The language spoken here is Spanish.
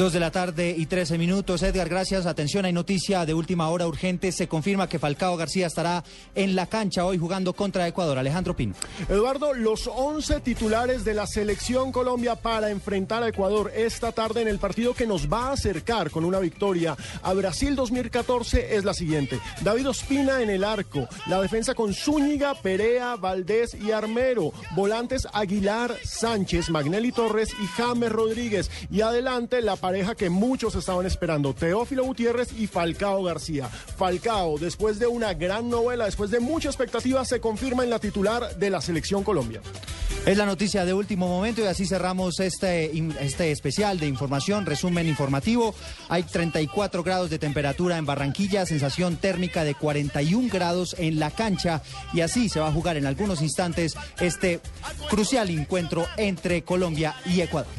Dos de la tarde y trece minutos. Edgar, gracias. Atención, hay noticia de última hora urgente. Se confirma que Falcao García estará en la cancha hoy jugando contra Ecuador. Alejandro Pino. Eduardo, los 11 titulares de la selección Colombia para enfrentar a Ecuador esta tarde en el partido que nos va a acercar con una victoria a Brasil 2014 es la siguiente. David Ospina en el arco. La defensa con Zúñiga, Perea, Valdés y Armero. Volantes Aguilar, Sánchez, Magnelli Torres y James Rodríguez. Y adelante la pareja que muchos estaban esperando, Teófilo Gutiérrez y Falcao García. Falcao, después de una gran novela, después de mucha expectativa, se confirma en la titular de la selección Colombia. Es la noticia de último momento y así cerramos este, este especial de información, resumen informativo. Hay 34 grados de temperatura en Barranquilla, sensación térmica de 41 grados en la cancha y así se va a jugar en algunos instantes este crucial encuentro entre Colombia y Ecuador.